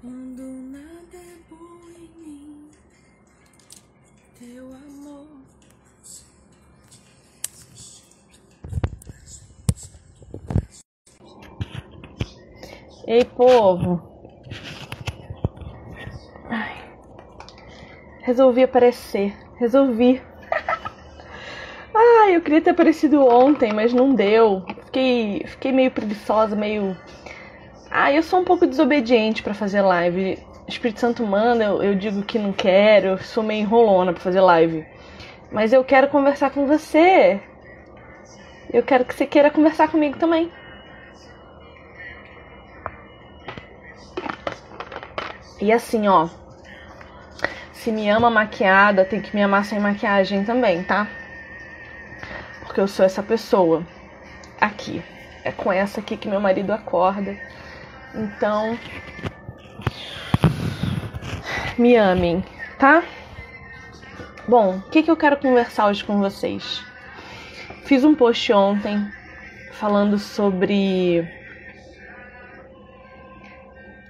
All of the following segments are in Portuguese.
Quando nada é bom em mim, teu amor. Ei, povo. Ai. Resolvi aparecer. Resolvi. Ai, eu queria ter aparecido ontem, mas não deu. Fiquei, fiquei meio preguiçosa, meio. Ah, eu sou um pouco desobediente para fazer live. Espírito Santo manda, eu, eu digo que não quero, eu sou meio enrolona pra fazer live. Mas eu quero conversar com você. Eu quero que você queira conversar comigo também. E assim, ó. Se me ama maquiada, tem que me amar sem maquiagem também, tá? Porque eu sou essa pessoa. Aqui. É com essa aqui que meu marido acorda. Então. Me amem, tá? Bom, o que, que eu quero conversar hoje com vocês? Fiz um post ontem falando sobre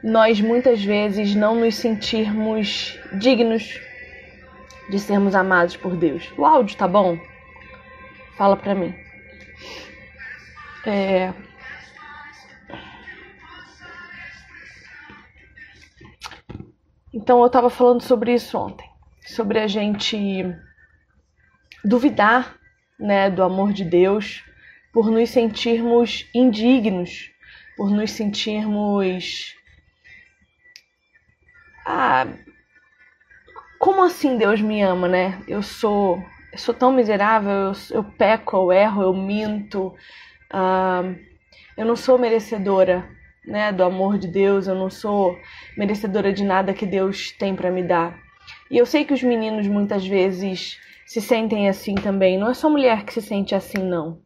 nós muitas vezes não nos sentirmos dignos de sermos amados por Deus. O áudio tá bom? Fala pra mim. É... Então eu tava falando sobre isso ontem, sobre a gente duvidar, né, do amor de Deus por nos sentirmos indignos, por nos sentirmos ah, como assim Deus me ama, né? Eu sou, eu sou tão miserável, eu, eu peco, eu erro, eu minto, ah, eu não sou merecedora, né, do amor de Deus, eu não sou merecedora de nada que Deus tem para me dar. E eu sei que os meninos muitas vezes se sentem assim também. Não é só mulher que se sente assim, não.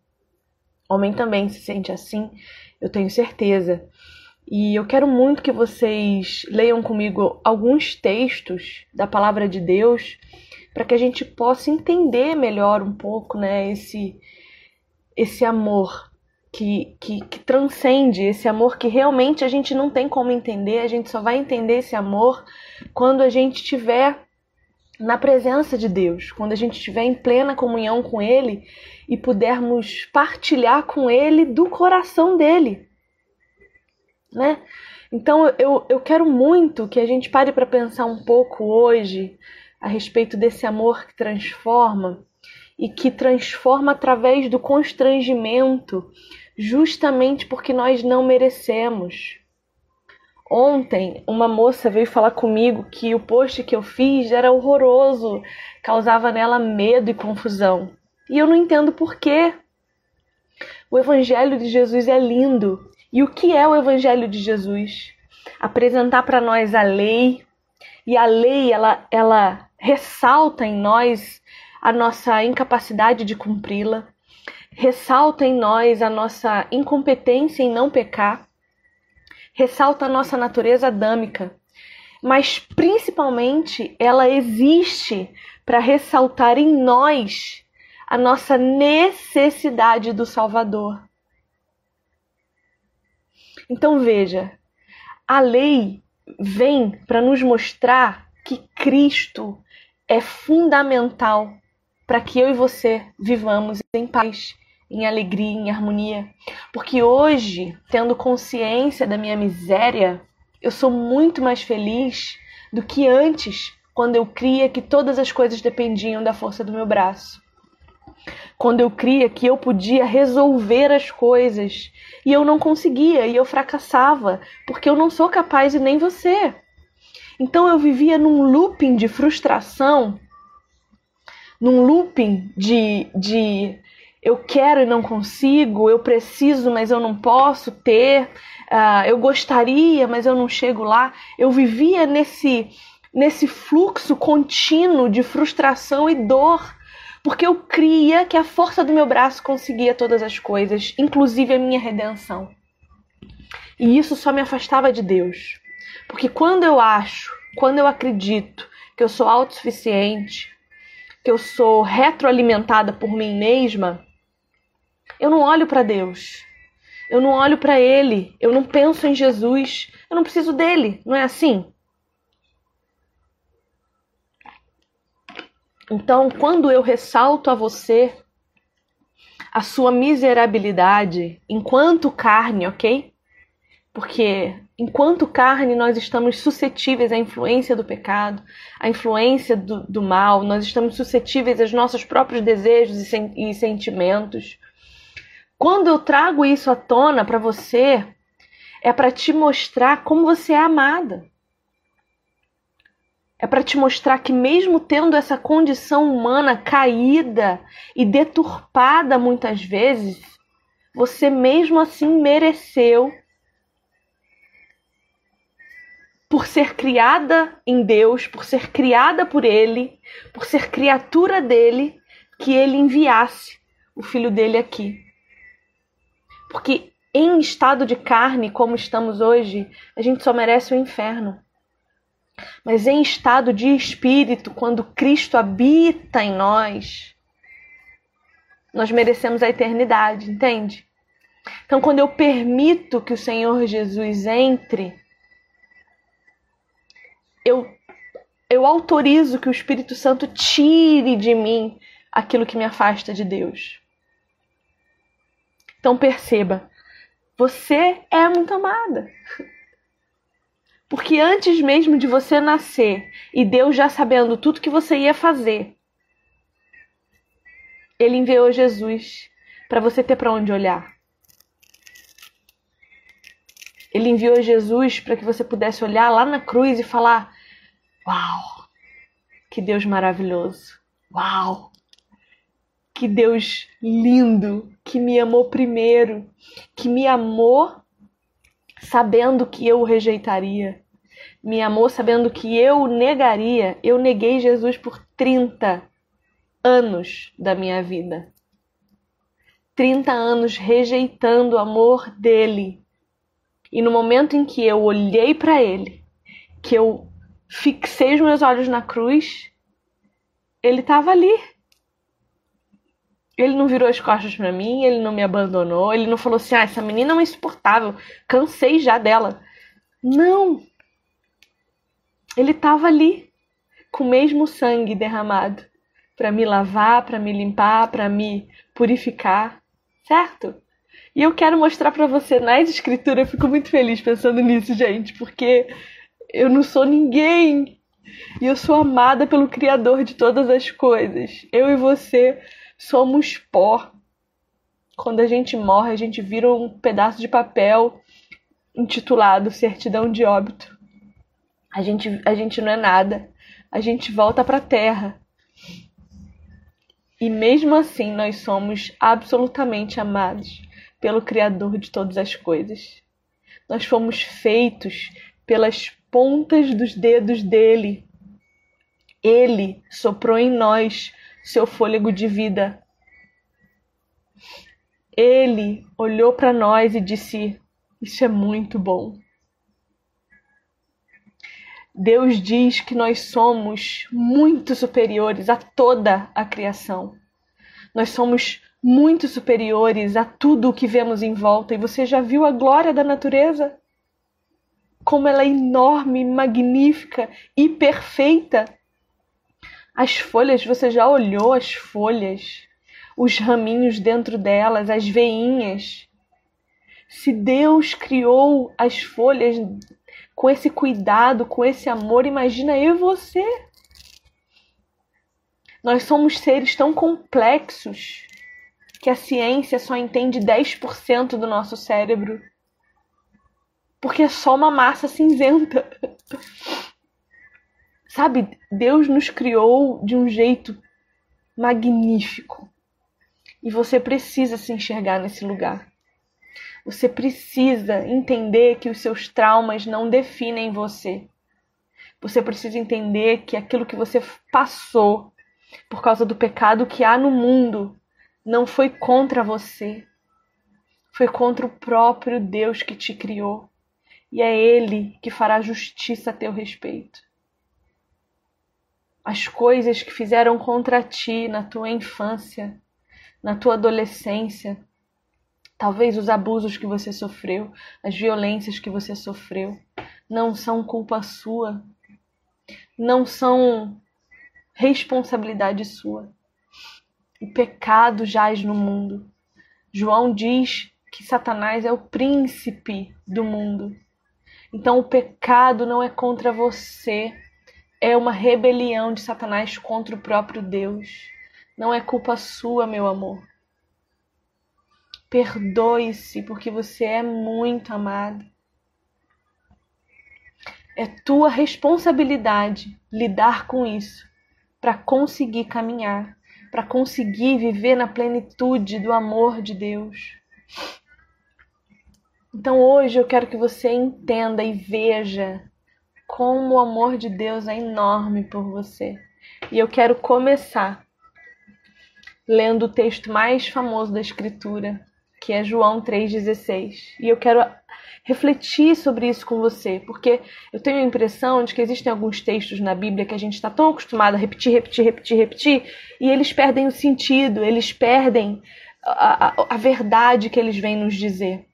Homem também se sente assim, eu tenho certeza. E eu quero muito que vocês leiam comigo alguns textos da palavra de Deus para que a gente possa entender melhor um pouco, né, esse esse amor que, que, que transcende, esse amor que realmente a gente não tem como entender, a gente só vai entender esse amor quando a gente estiver na presença de Deus, quando a gente estiver em plena comunhão com Ele e pudermos partilhar com Ele do coração dele né? Então eu, eu quero muito que a gente pare para pensar um pouco hoje a respeito desse amor que transforma e que transforma através do constrangimento, justamente porque nós não merecemos. Ontem, uma moça veio falar comigo que o post que eu fiz era horroroso, causava nela medo e confusão. E eu não entendo por quê. O Evangelho de Jesus é lindo e o que é o Evangelho de Jesus? Apresentar para nós a lei, e a lei ela, ela ressalta em nós a nossa incapacidade de cumpri-la, ressalta em nós a nossa incompetência em não pecar, ressalta a nossa natureza adâmica, mas principalmente ela existe para ressaltar em nós a nossa necessidade do Salvador. Então veja, a lei vem para nos mostrar que Cristo é fundamental para que eu e você vivamos em paz, em alegria, em harmonia. Porque hoje, tendo consciência da minha miséria, eu sou muito mais feliz do que antes, quando eu cria que todas as coisas dependiam da força do meu braço quando eu cria que eu podia resolver as coisas e eu não conseguia e eu fracassava, porque eu não sou capaz e nem você. Então eu vivia num looping de frustração, num looping de, de eu quero e não consigo, eu preciso, mas eu não posso ter, uh, eu gostaria, mas eu não chego lá. Eu vivia nesse, nesse fluxo contínuo de frustração e dor porque eu cria que a força do meu braço conseguia todas as coisas, inclusive a minha redenção. E isso só me afastava de Deus. Porque quando eu acho, quando eu acredito que eu sou autossuficiente, que eu sou retroalimentada por mim mesma, eu não olho para Deus. Eu não olho para ele, eu não penso em Jesus, eu não preciso dele, não é assim? Então, quando eu ressalto a você a sua miserabilidade enquanto carne, ok? Porque enquanto carne nós estamos suscetíveis à influência do pecado, à influência do, do mal, nós estamos suscetíveis aos nossos próprios desejos e, sen e sentimentos. Quando eu trago isso à tona para você, é para te mostrar como você é amada. É para te mostrar que, mesmo tendo essa condição humana caída e deturpada muitas vezes, você mesmo assim mereceu, por ser criada em Deus, por ser criada por Ele, por ser criatura dele, que Ele enviasse o filho dele aqui. Porque em estado de carne, como estamos hoje, a gente só merece o inferno. Mas em estado de espírito, quando Cristo habita em nós, nós merecemos a eternidade, entende? Então, quando eu permito que o Senhor Jesus entre, eu, eu autorizo que o Espírito Santo tire de mim aquilo que me afasta de Deus. Então, perceba, você é muito amada. Porque antes mesmo de você nascer e Deus já sabendo tudo que você ia fazer, ele enviou Jesus para você ter para onde olhar. Ele enviou Jesus para que você pudesse olhar lá na cruz e falar: Uau! Que Deus maravilhoso! Uau! Que Deus lindo! Que me amou primeiro! Que me amou sabendo que eu o rejeitaria me amou sabendo que eu negaria, eu neguei Jesus por 30 anos da minha vida. 30 anos rejeitando o amor dele. E no momento em que eu olhei para ele, que eu fixei os meus olhos na cruz, ele estava ali. Ele não virou as costas para mim, ele não me abandonou, ele não falou assim: "Ah, essa menina é uma insuportável, cansei já dela". Não, ele estava ali, com o mesmo sangue derramado, para me lavar, para me limpar, para me purificar, certo? E eu quero mostrar para você nas escrituras, eu fico muito feliz pensando nisso, gente, porque eu não sou ninguém. E eu sou amada pelo Criador de todas as coisas. Eu e você somos pó. Quando a gente morre, a gente vira um pedaço de papel intitulado Certidão de Óbito. A gente, a gente não é nada. A gente volta para a terra. E mesmo assim, nós somos absolutamente amados pelo Criador de todas as coisas. Nós fomos feitos pelas pontas dos dedos dele. Ele soprou em nós seu fôlego de vida. Ele olhou para nós e disse: Isso é muito bom. Deus diz que nós somos muito superiores a toda a criação. Nós somos muito superiores a tudo o que vemos em volta. E você já viu a glória da natureza? Como ela é enorme, magnífica e perfeita. As folhas, você já olhou as folhas? Os raminhos dentro delas, as veinhas. Se Deus criou as folhas com esse cuidado, com esse amor, imagina eu e você. Nós somos seres tão complexos que a ciência só entende 10% do nosso cérebro. Porque é só uma massa cinzenta. Sabe, Deus nos criou de um jeito magnífico. E você precisa se enxergar nesse lugar. Você precisa entender que os seus traumas não definem você. Você precisa entender que aquilo que você passou por causa do pecado que há no mundo não foi contra você. Foi contra o próprio Deus que te criou. E é Ele que fará justiça a teu respeito. As coisas que fizeram contra ti na tua infância, na tua adolescência, Talvez os abusos que você sofreu, as violências que você sofreu, não são culpa sua, não são responsabilidade sua. O pecado jaz no mundo. João diz que Satanás é o príncipe do mundo. Então o pecado não é contra você, é uma rebelião de Satanás contra o próprio Deus. Não é culpa sua, meu amor. Perdoe-se, porque você é muito amado. É tua responsabilidade lidar com isso para conseguir caminhar, para conseguir viver na plenitude do amor de Deus. Então hoje eu quero que você entenda e veja como o amor de Deus é enorme por você. E eu quero começar lendo o texto mais famoso da Escritura, que é João 3,16. E eu quero refletir sobre isso com você, porque eu tenho a impressão de que existem alguns textos na Bíblia que a gente está tão acostumado a repetir, repetir, repetir, repetir, e eles perdem o sentido, eles perdem a, a, a verdade que eles vêm nos dizer.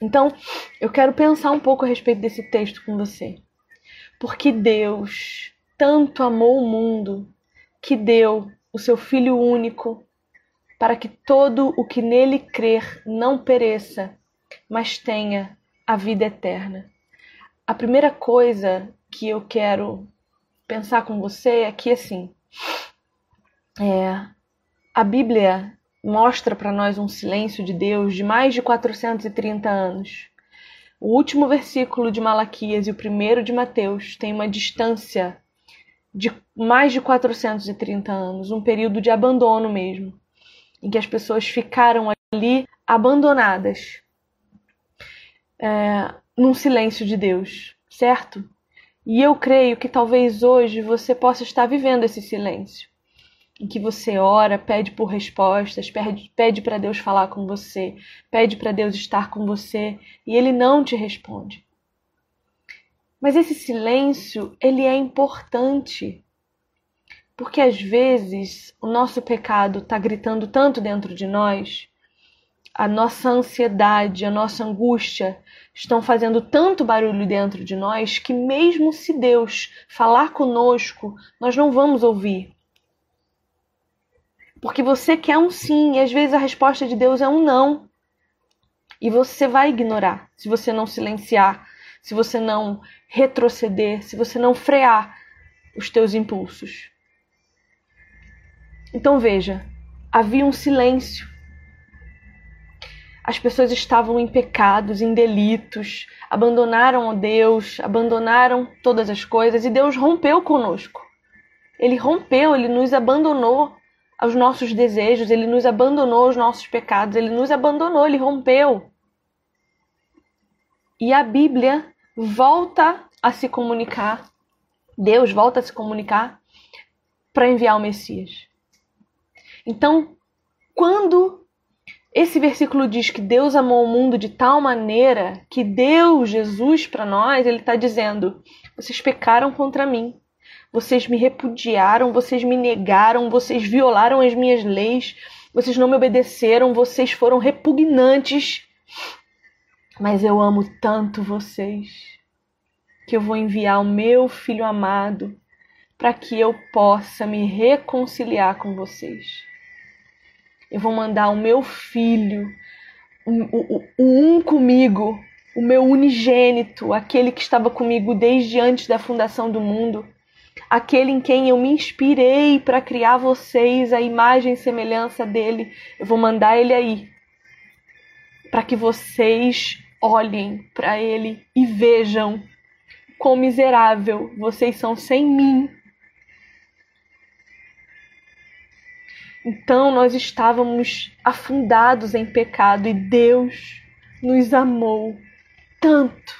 Então, eu quero pensar um pouco a respeito desse texto com você. Porque Deus tanto amou o mundo que deu o seu Filho único para que todo o que nele crer não pereça, mas tenha a vida eterna. A primeira coisa que eu quero pensar com você é que assim, é, a Bíblia mostra para nós um silêncio de Deus de mais de 430 anos. O último versículo de Malaquias e o primeiro de Mateus têm uma distância de mais de 430 anos, um período de abandono mesmo, em que as pessoas ficaram ali abandonadas, é, num silêncio de Deus, certo? E eu creio que talvez hoje você possa estar vivendo esse silêncio, em que você ora, pede por respostas, pede, para Deus falar com você, pede para Deus estar com você e Ele não te responde. Mas esse silêncio, ele é importante, porque às vezes o nosso pecado está gritando tanto dentro de nós a nossa ansiedade, a nossa angústia estão fazendo tanto barulho dentro de nós que, mesmo se Deus falar conosco, nós não vamos ouvir. Porque você quer um sim e às vezes a resposta de Deus é um não. E você vai ignorar se você não silenciar, se você não retroceder, se você não frear os teus impulsos. Então veja, havia um silêncio as pessoas estavam em pecados, em delitos, abandonaram a Deus, abandonaram todas as coisas e Deus rompeu conosco. Ele rompeu, ele nos abandonou aos nossos desejos, ele nos abandonou aos nossos pecados, ele nos abandonou, ele rompeu. E a Bíblia volta a se comunicar, Deus volta a se comunicar para enviar o Messias. Então, quando esse versículo diz que Deus amou o mundo de tal maneira que deu Jesus para nós, ele está dizendo: vocês pecaram contra mim, vocês me repudiaram, vocês me negaram, vocês violaram as minhas leis, vocês não me obedeceram, vocês foram repugnantes. Mas eu amo tanto vocês que eu vou enviar o meu filho amado para que eu possa me reconciliar com vocês. Eu vou mandar o meu filho, o, o, o um comigo, o meu unigênito, aquele que estava comigo desde antes da fundação do mundo, aquele em quem eu me inspirei para criar vocês a imagem e semelhança dele. Eu vou mandar ele aí, para que vocês olhem para ele e vejam quão miserável vocês são sem mim. Então nós estávamos afundados em pecado e Deus nos amou tanto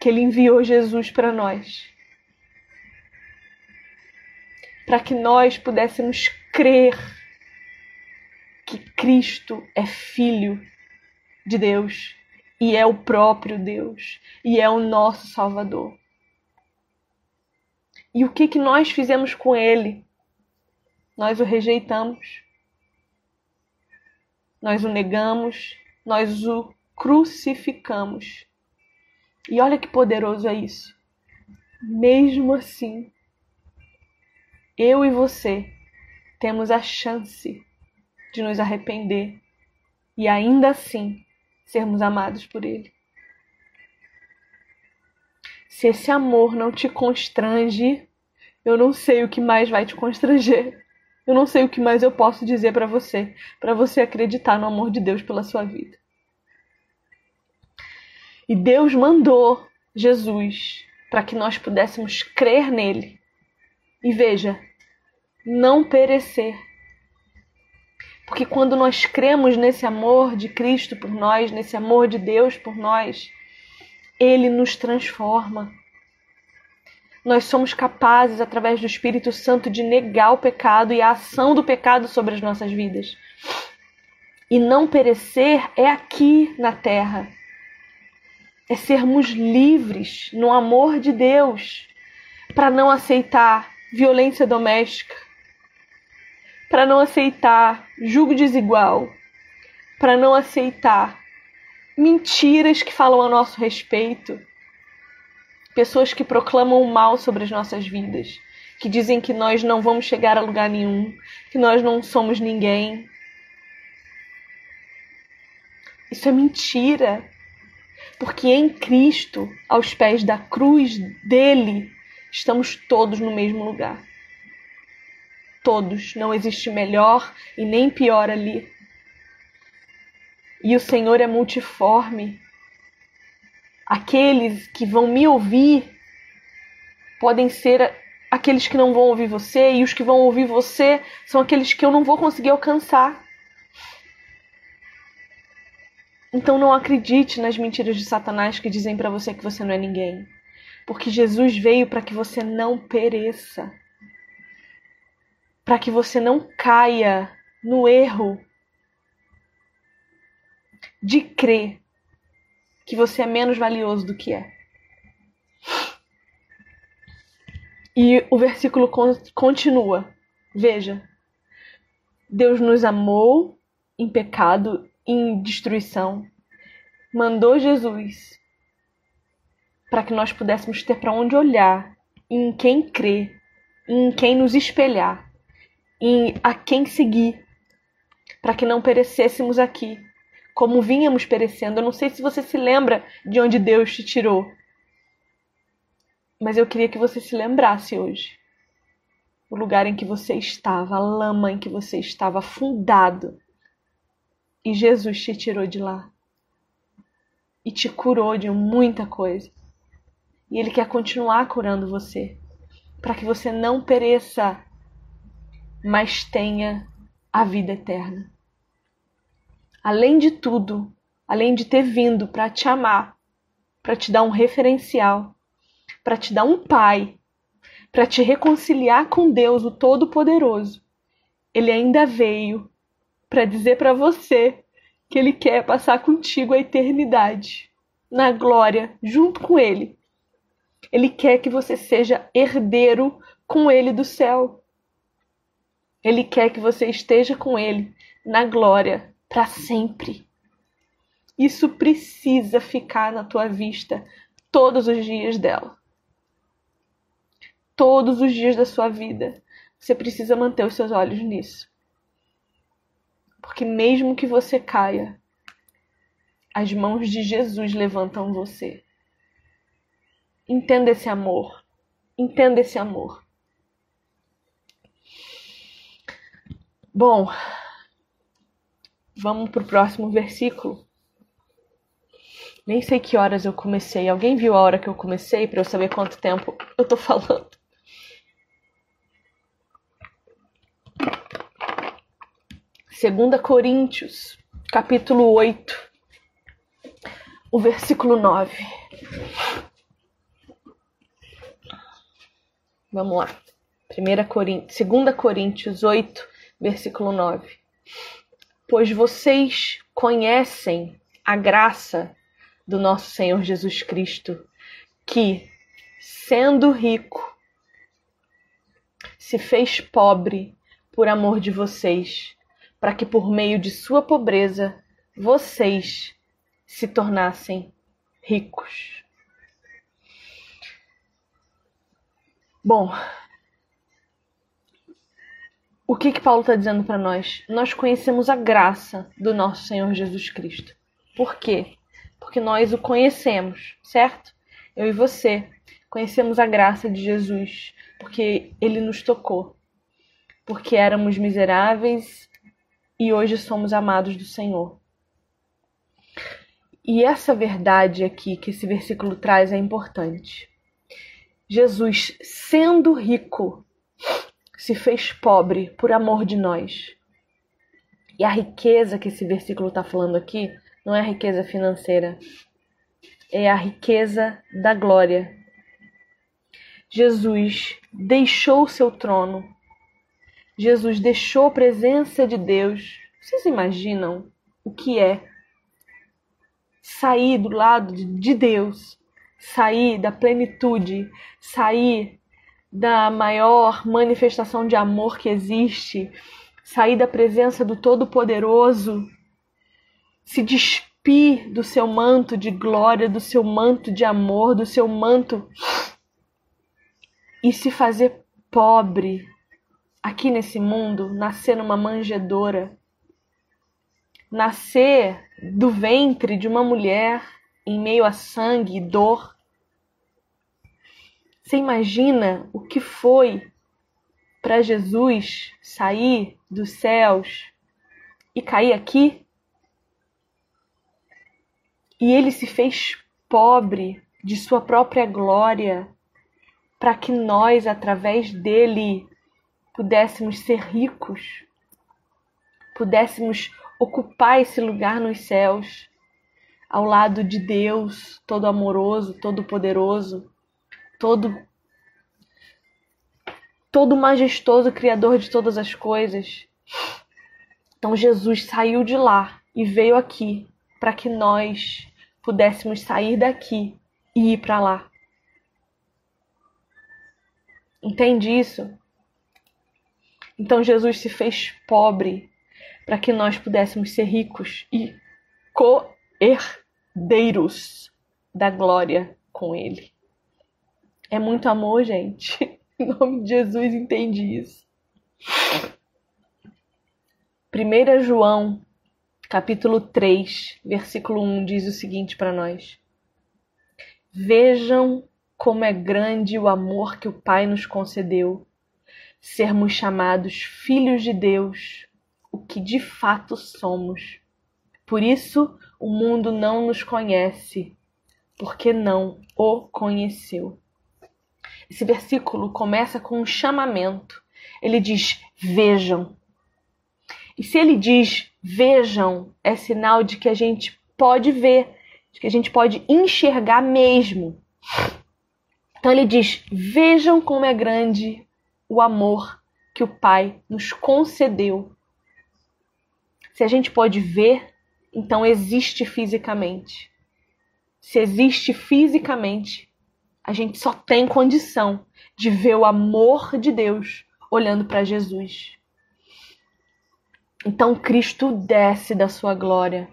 que Ele enviou Jesus para nós. Para que nós pudéssemos crer que Cristo é Filho de Deus e é o próprio Deus e é o nosso Salvador. E o que, que nós fizemos com Ele? nós o rejeitamos. nós o negamos, nós o crucificamos. E olha que poderoso é isso. Mesmo assim, eu e você temos a chance de nos arrepender e ainda assim sermos amados por Ele. Se esse amor não te constrange, eu não sei o que mais vai te constranger. Eu não sei o que mais eu posso dizer para você, para você acreditar no amor de Deus pela sua vida. E Deus mandou Jesus para que nós pudéssemos crer nele. E veja, não perecer. Porque quando nós cremos nesse amor de Cristo por nós, nesse amor de Deus por nós, ele nos transforma. Nós somos capazes, através do Espírito Santo, de negar o pecado e a ação do pecado sobre as nossas vidas. E não perecer é aqui na terra. É sermos livres no amor de Deus para não aceitar violência doméstica, para não aceitar julgo desigual, para não aceitar mentiras que falam a nosso respeito, pessoas que proclamam o mal sobre as nossas vidas, que dizem que nós não vamos chegar a lugar nenhum, que nós não somos ninguém. Isso é mentira. Porque em Cristo, aos pés da cruz dele, estamos todos no mesmo lugar todos, não existe melhor e nem pior ali. E o Senhor é multiforme. Aqueles que vão me ouvir podem ser aqueles que não vão ouvir você, e os que vão ouvir você são aqueles que eu não vou conseguir alcançar. Então não acredite nas mentiras de Satanás que dizem para você que você não é ninguém. Porque Jesus veio para que você não pereça para que você não caia no erro de crer que você é menos valioso do que é. E o versículo continua. Veja. Deus nos amou em pecado, em destruição. Mandou Jesus para que nós pudéssemos ter para onde olhar, em quem crer, em quem nos espelhar em a quem seguir, para que não perecêssemos aqui, como vínhamos perecendo. Eu não sei se você se lembra de onde Deus te tirou, mas eu queria que você se lembrasse hoje. O lugar em que você estava, a lama em que você estava afundado. E Jesus te tirou de lá. E te curou de muita coisa. E Ele quer continuar curando você. Para que você não pereça mas tenha a vida eterna. Além de tudo, além de ter vindo para te amar, para te dar um referencial, para te dar um pai, para te reconciliar com Deus, o Todo-Poderoso, ele ainda veio para dizer para você que ele quer passar contigo a eternidade, na glória, junto com ele. Ele quer que você seja herdeiro com ele do céu. Ele quer que você esteja com Ele na glória para sempre. Isso precisa ficar na tua vista todos os dias dela. Todos os dias da sua vida. Você precisa manter os seus olhos nisso. Porque mesmo que você caia, as mãos de Jesus levantam você. Entenda esse amor. Entenda esse amor. Bom, vamos para o próximo versículo. Nem sei que horas eu comecei. Alguém viu a hora que eu comecei para eu saber quanto tempo eu tô falando? Segunda Coríntios, capítulo 8, o versículo 9. Vamos lá. 1 Coríntios, 2 Coríntios 8, versículo 9. Pois vocês conhecem a graça do nosso Senhor Jesus Cristo, que, sendo rico, se fez pobre por amor de vocês, para que por meio de sua pobreza vocês se tornassem ricos. Bom, o que que Paulo está dizendo para nós? Nós conhecemos a graça do nosso Senhor Jesus Cristo. Por quê? Porque nós o conhecemos, certo? Eu e você conhecemos a graça de Jesus, porque ele nos tocou. Porque éramos miseráveis e hoje somos amados do Senhor. E essa verdade aqui que esse versículo traz é importante. Jesus, sendo rico, se fez pobre por amor de nós. E a riqueza que esse versículo está falando aqui não é a riqueza financeira, é a riqueza da glória. Jesus deixou o seu trono, Jesus deixou a presença de Deus. Vocês imaginam o que é sair do lado de Deus, sair da plenitude, sair da maior manifestação de amor que existe, sair da presença do Todo-Poderoso, se despir do seu manto de glória, do seu manto de amor, do seu manto e se fazer pobre aqui nesse mundo, nascer numa manjedoura, nascer do ventre de uma mulher em meio a sangue e dor você imagina o que foi para Jesus sair dos céus e cair aqui? E ele se fez pobre de sua própria glória, para que nós, através dele, pudéssemos ser ricos, pudéssemos ocupar esse lugar nos céus, ao lado de Deus, todo amoroso, todo poderoso, todo todo majestoso criador de todas as coisas. Então Jesus saiu de lá e veio aqui para que nós pudéssemos sair daqui e ir para lá. Entende isso? Então Jesus se fez pobre para que nós pudéssemos ser ricos e co-herdeiros da glória com Ele. É muito amor, gente. Em nome de Jesus, entende isso. 1 João, capítulo 3, versículo 1 diz o seguinte para nós: Vejam como é grande o amor que o Pai nos concedeu, sermos chamados filhos de Deus, o que de fato somos. Por isso o mundo não nos conhece, porque não o conheceu. Esse versículo começa com um chamamento. Ele diz: vejam. E se ele diz vejam, é sinal de que a gente pode ver, de que a gente pode enxergar mesmo. Então ele diz: vejam como é grande o amor que o Pai nos concedeu. Se a gente pode ver, então existe fisicamente. Se existe fisicamente, a gente só tem condição de ver o amor de Deus olhando para Jesus. Então Cristo desce da sua glória,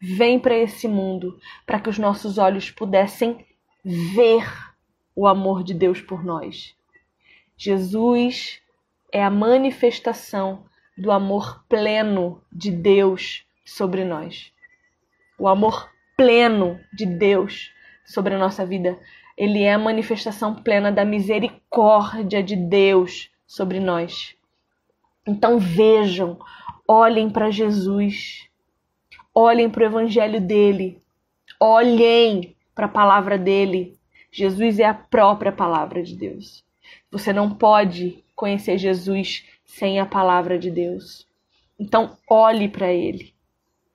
vem para esse mundo para que os nossos olhos pudessem ver o amor de Deus por nós. Jesus é a manifestação do amor pleno de Deus sobre nós. O amor pleno de Deus sobre a nossa vida ele é a manifestação plena da misericórdia de Deus sobre nós. Então vejam, olhem para Jesus, olhem para o evangelho dele, olhem para a palavra dele. Jesus é a própria palavra de Deus. Você não pode conhecer Jesus sem a palavra de Deus. Então olhe para ele,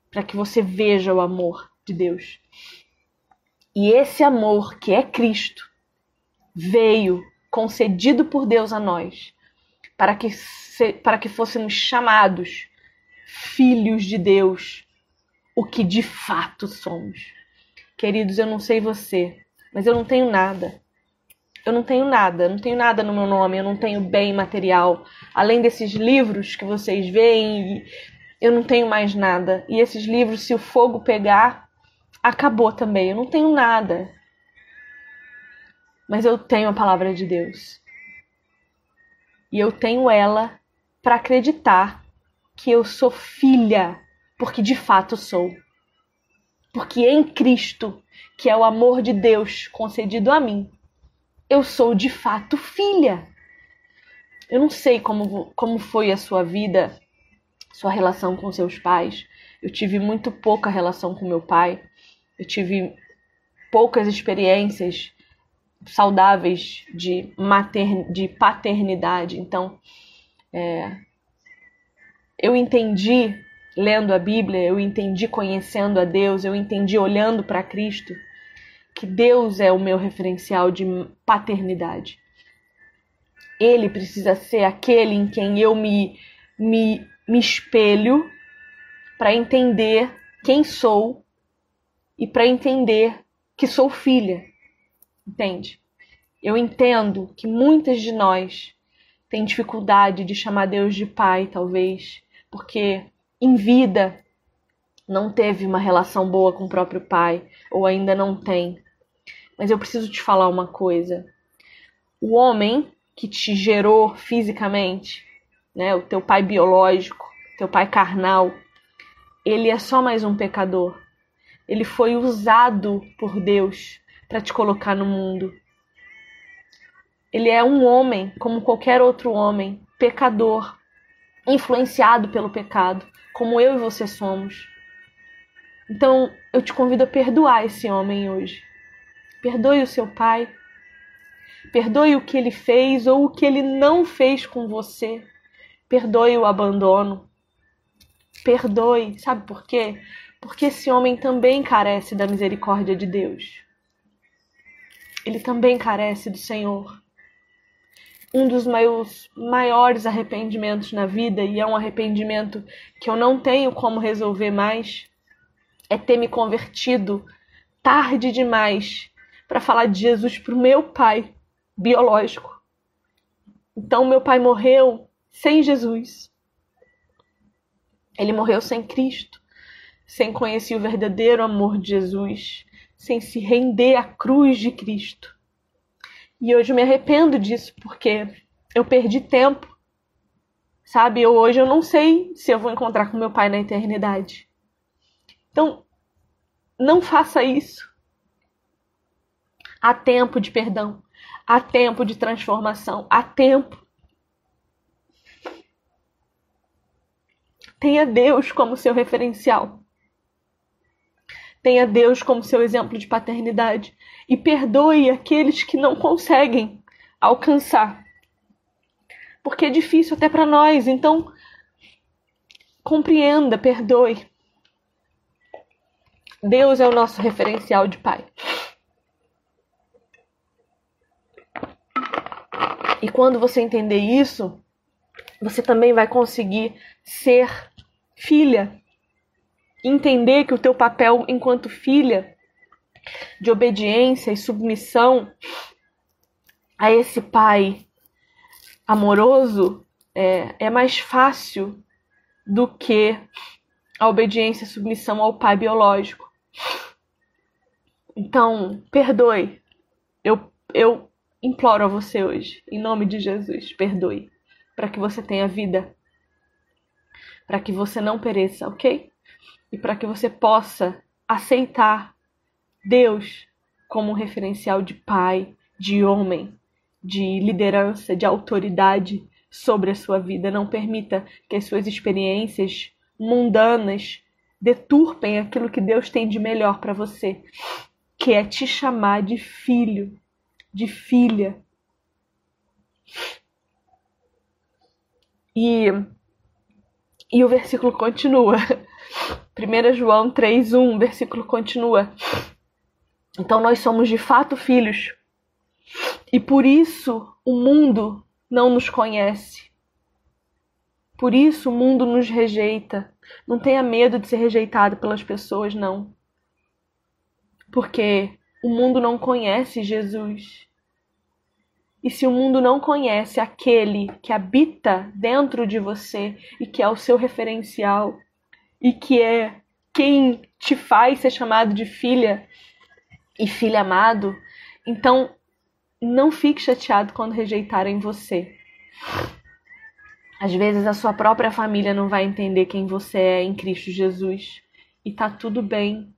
para que você veja o amor de Deus. E esse amor, que é Cristo, veio concedido por Deus a nós, para que, para que fôssemos chamados filhos de Deus, o que de fato somos. Queridos, eu não sei você, mas eu não tenho nada. Eu não tenho nada, eu não tenho nada no meu nome, eu não tenho bem material. Além desses livros que vocês veem eu não tenho mais nada. E esses livros, se o fogo pegar, acabou também. Eu não tenho nada. Mas eu tenho a palavra de Deus. E eu tenho ela para acreditar que eu sou filha, porque de fato sou. Porque em Cristo, que é o amor de Deus concedido a mim, eu sou de fato filha. Eu não sei como, como foi a sua vida, sua relação com seus pais. Eu tive muito pouca relação com meu pai. Eu tive poucas experiências saudáveis de, mater, de paternidade. Então, é, eu entendi lendo a Bíblia, eu entendi conhecendo a Deus, eu entendi olhando para Cristo que Deus é o meu referencial de paternidade. Ele precisa ser aquele em quem eu me, me, me espelho para entender quem sou e para entender que sou filha. Entende? Eu entendo que muitas de nós têm dificuldade de chamar Deus de pai, talvez, porque em vida não teve uma relação boa com o próprio pai ou ainda não tem. Mas eu preciso te falar uma coisa. O homem que te gerou fisicamente, né, o teu pai biológico, teu pai carnal, ele é só mais um pecador. Ele foi usado por Deus para te colocar no mundo. Ele é um homem, como qualquer outro homem, pecador, influenciado pelo pecado, como eu e você somos. Então, eu te convido a perdoar esse homem hoje. Perdoe o seu pai. Perdoe o que ele fez ou o que ele não fez com você. Perdoe o abandono. Perdoe. Sabe por quê? Porque esse homem também carece da misericórdia de Deus. Ele também carece do Senhor. Um dos meus maiores arrependimentos na vida, e é um arrependimento que eu não tenho como resolver mais, é ter me convertido tarde demais para falar de Jesus para o meu pai biológico. Então, meu pai morreu sem Jesus. Ele morreu sem Cristo, sem conhecer o verdadeiro amor de Jesus, sem se render à cruz de Cristo. E hoje eu me arrependo disso, porque eu perdi tempo. Sabe, eu, hoje eu não sei se eu vou encontrar com meu pai na eternidade. Então, não faça isso. Há tempo de perdão, há tempo de transformação, há tempo. Tenha Deus como seu referencial. Tenha Deus como seu exemplo de paternidade e perdoe aqueles que não conseguem alcançar. Porque é difícil até para nós, então compreenda, perdoe. Deus é o nosso referencial de pai. E quando você entender isso, você também vai conseguir ser filha. Entender que o teu papel enquanto filha de obediência e submissão a esse pai amoroso é, é mais fácil do que a obediência e submissão ao pai biológico. Então, perdoe. Eu, eu imploro a você hoje, em nome de Jesus, perdoe, para que você tenha vida, para que você não pereça, ok? E para que você possa aceitar Deus como um referencial de pai, de homem, de liderança, de autoridade sobre a sua vida. Não permita que as suas experiências mundanas deturpem aquilo que Deus tem de melhor para você, que é te chamar de filho, de filha. E, e o versículo continua. 1 João 3,1, versículo continua. Então nós somos de fato filhos. E por isso o mundo não nos conhece. Por isso o mundo nos rejeita. Não tenha medo de ser rejeitado pelas pessoas, não. Porque o mundo não conhece Jesus. E se o mundo não conhece aquele que habita dentro de você e que é o seu referencial, e que é quem te faz ser chamado de filha e filho amado, então não fique chateado quando rejeitarem você. Às vezes a sua própria família não vai entender quem você é em Cristo Jesus. E tá tudo bem.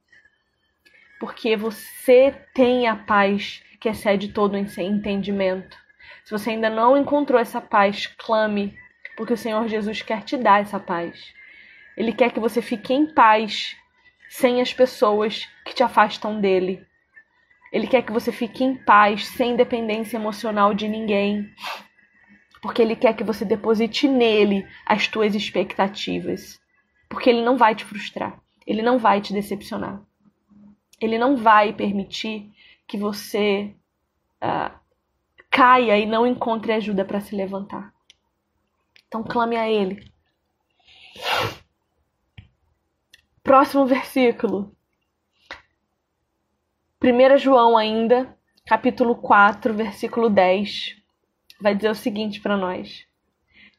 Porque você tem a paz que excede todo entendimento. Se você ainda não encontrou essa paz, clame, porque o Senhor Jesus quer te dar essa paz. Ele quer que você fique em paz sem as pessoas que te afastam dele. Ele quer que você fique em paz, sem dependência emocional de ninguém. Porque ele quer que você deposite nele as tuas expectativas. Porque ele não vai te frustrar. Ele não vai te decepcionar. Ele não vai permitir que você uh, caia e não encontre ajuda para se levantar. Então clame a Ele. Próximo versículo. 1 João ainda, capítulo 4, versículo 10, vai dizer o seguinte para nós: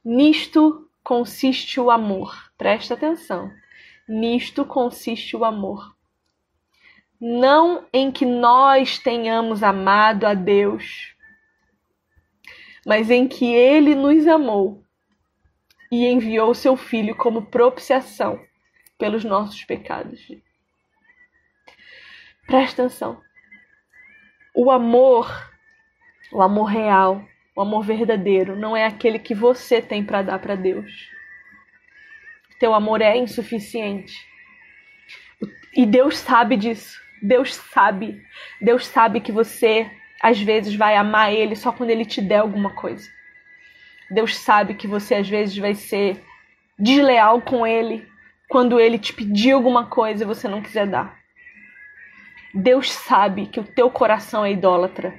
Nisto consiste o amor. Presta atenção. Nisto consiste o amor. Não em que nós tenhamos amado a Deus, mas em que ele nos amou e enviou seu filho como propiciação pelos nossos pecados. Presta atenção. O amor, o amor real, o amor verdadeiro, não é aquele que você tem para dar para Deus. Teu amor é insuficiente. E Deus sabe disso. Deus sabe. Deus sabe que você às vezes vai amar ele só quando ele te der alguma coisa. Deus sabe que você às vezes vai ser desleal com ele quando ele te pedir alguma coisa e você não quiser dar. Deus sabe que o teu coração é idólatra.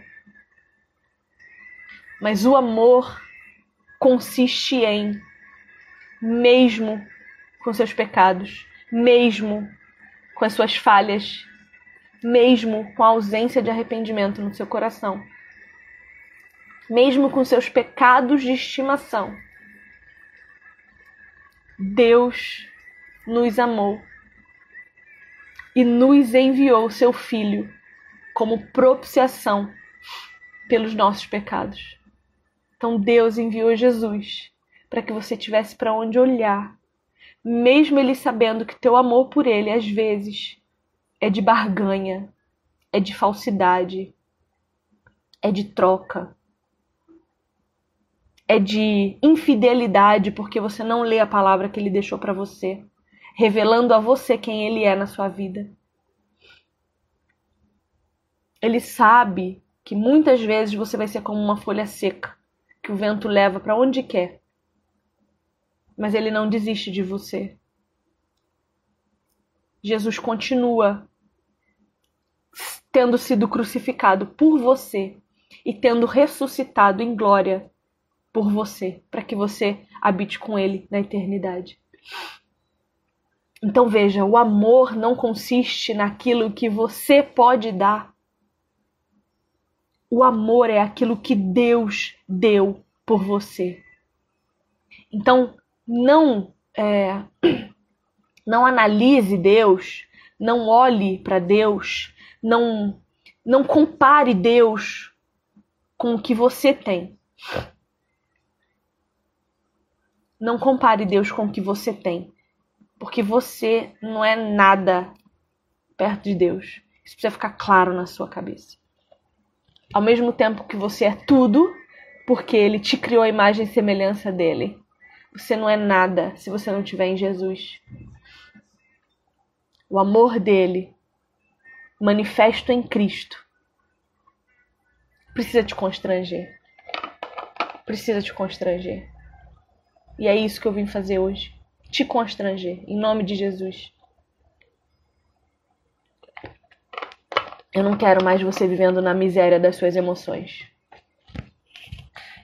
Mas o amor consiste em, mesmo com seus pecados, mesmo com as suas falhas, mesmo com a ausência de arrependimento no seu coração, mesmo com seus pecados de estimação, Deus nos amou e nos enviou seu Filho como propiciação pelos nossos pecados. Então Deus enviou Jesus para que você tivesse para onde olhar, mesmo ele sabendo que teu amor por ele às vezes é de barganha, é de falsidade, é de troca, é de infidelidade porque você não lê a palavra que ele deixou para você revelando a você quem ele é na sua vida. Ele sabe que muitas vezes você vai ser como uma folha seca, que o vento leva para onde quer. Mas ele não desiste de você. Jesus continua tendo sido crucificado por você e tendo ressuscitado em glória por você, para que você habite com ele na eternidade. Então veja, o amor não consiste naquilo que você pode dar. O amor é aquilo que Deus deu por você. Então não é, não analise Deus, não olhe para Deus, não não compare Deus com o que você tem. Não compare Deus com o que você tem. Porque você não é nada perto de Deus. Isso precisa ficar claro na sua cabeça. Ao mesmo tempo que você é tudo, porque Ele te criou a imagem e semelhança dele. Você não é nada se você não estiver em Jesus. O amor dele, manifesto em Cristo, precisa te constranger. Precisa te constranger. E é isso que eu vim fazer hoje te constranger, em nome de Jesus. Eu não quero mais você vivendo na miséria das suas emoções.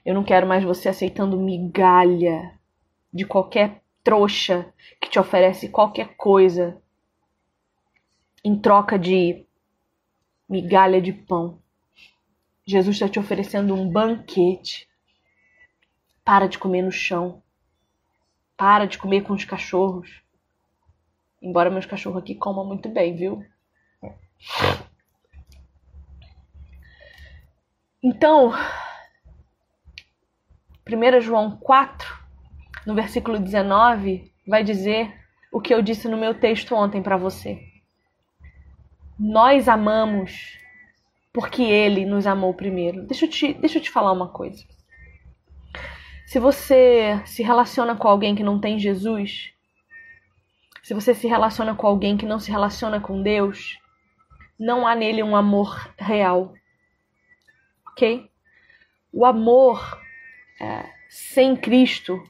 Eu não quero mais você aceitando migalha de qualquer trouxa que te oferece qualquer coisa em troca de migalha de pão. Jesus está te oferecendo um banquete. Para de comer no chão. Para de comer com os cachorros. Embora meus cachorros aqui comam muito bem, viu? Então, 1 João 4, no versículo 19, vai dizer o que eu disse no meu texto ontem para você. Nós amamos porque ele nos amou primeiro. Deixa eu, te, deixa eu te falar uma coisa. Se você se relaciona com alguém que não tem Jesus, se você se relaciona com alguém que não se relaciona com Deus, não há nele um amor real. Ok? O amor é, sem Cristo,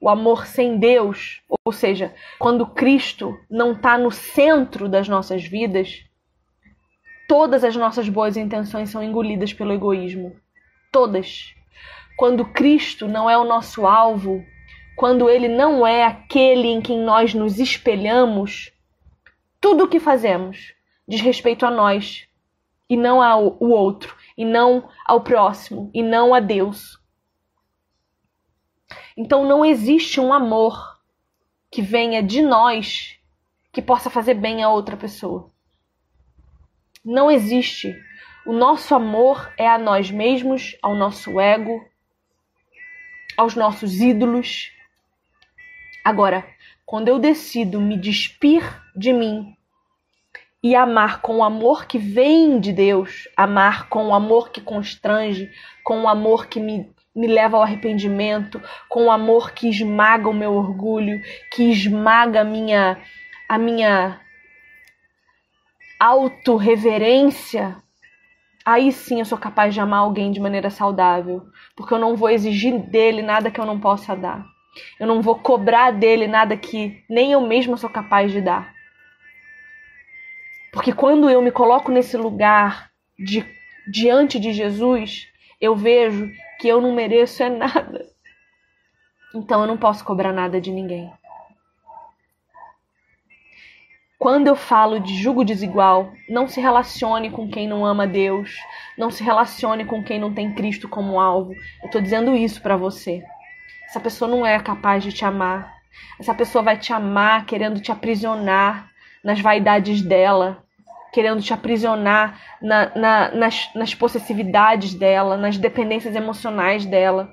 o amor sem Deus, ou seja, quando Cristo não está no centro das nossas vidas, todas as nossas boas intenções são engolidas pelo egoísmo. Todas. Quando Cristo não é o nosso alvo, quando ele não é aquele em quem nós nos espelhamos, tudo o que fazemos diz respeito a nós e não ao outro, e não ao próximo, e não a Deus. Então não existe um amor que venha de nós que possa fazer bem a outra pessoa. Não existe. O nosso amor é a nós mesmos, ao nosso ego, aos nossos ídolos. Agora, quando eu decido me despir de mim e amar com o amor que vem de Deus, amar com o amor que constrange, com o amor que me, me leva ao arrependimento, com o amor que esmaga o meu orgulho, que esmaga a minha, a minha autorreverência, aí sim eu sou capaz de amar alguém de maneira saudável, porque eu não vou exigir dele nada que eu não possa dar. Eu não vou cobrar dele nada que nem eu mesma sou capaz de dar. Porque quando eu me coloco nesse lugar de, diante de Jesus, eu vejo que eu não mereço é nada. Então eu não posso cobrar nada de ninguém. Quando eu falo de jugo desigual, não se relacione com quem não ama Deus, não se relacione com quem não tem Cristo como alvo. Eu estou dizendo isso para você. Essa pessoa não é capaz de te amar. Essa pessoa vai te amar querendo te aprisionar nas vaidades dela, querendo te aprisionar na, na, nas, nas possessividades dela, nas dependências emocionais dela.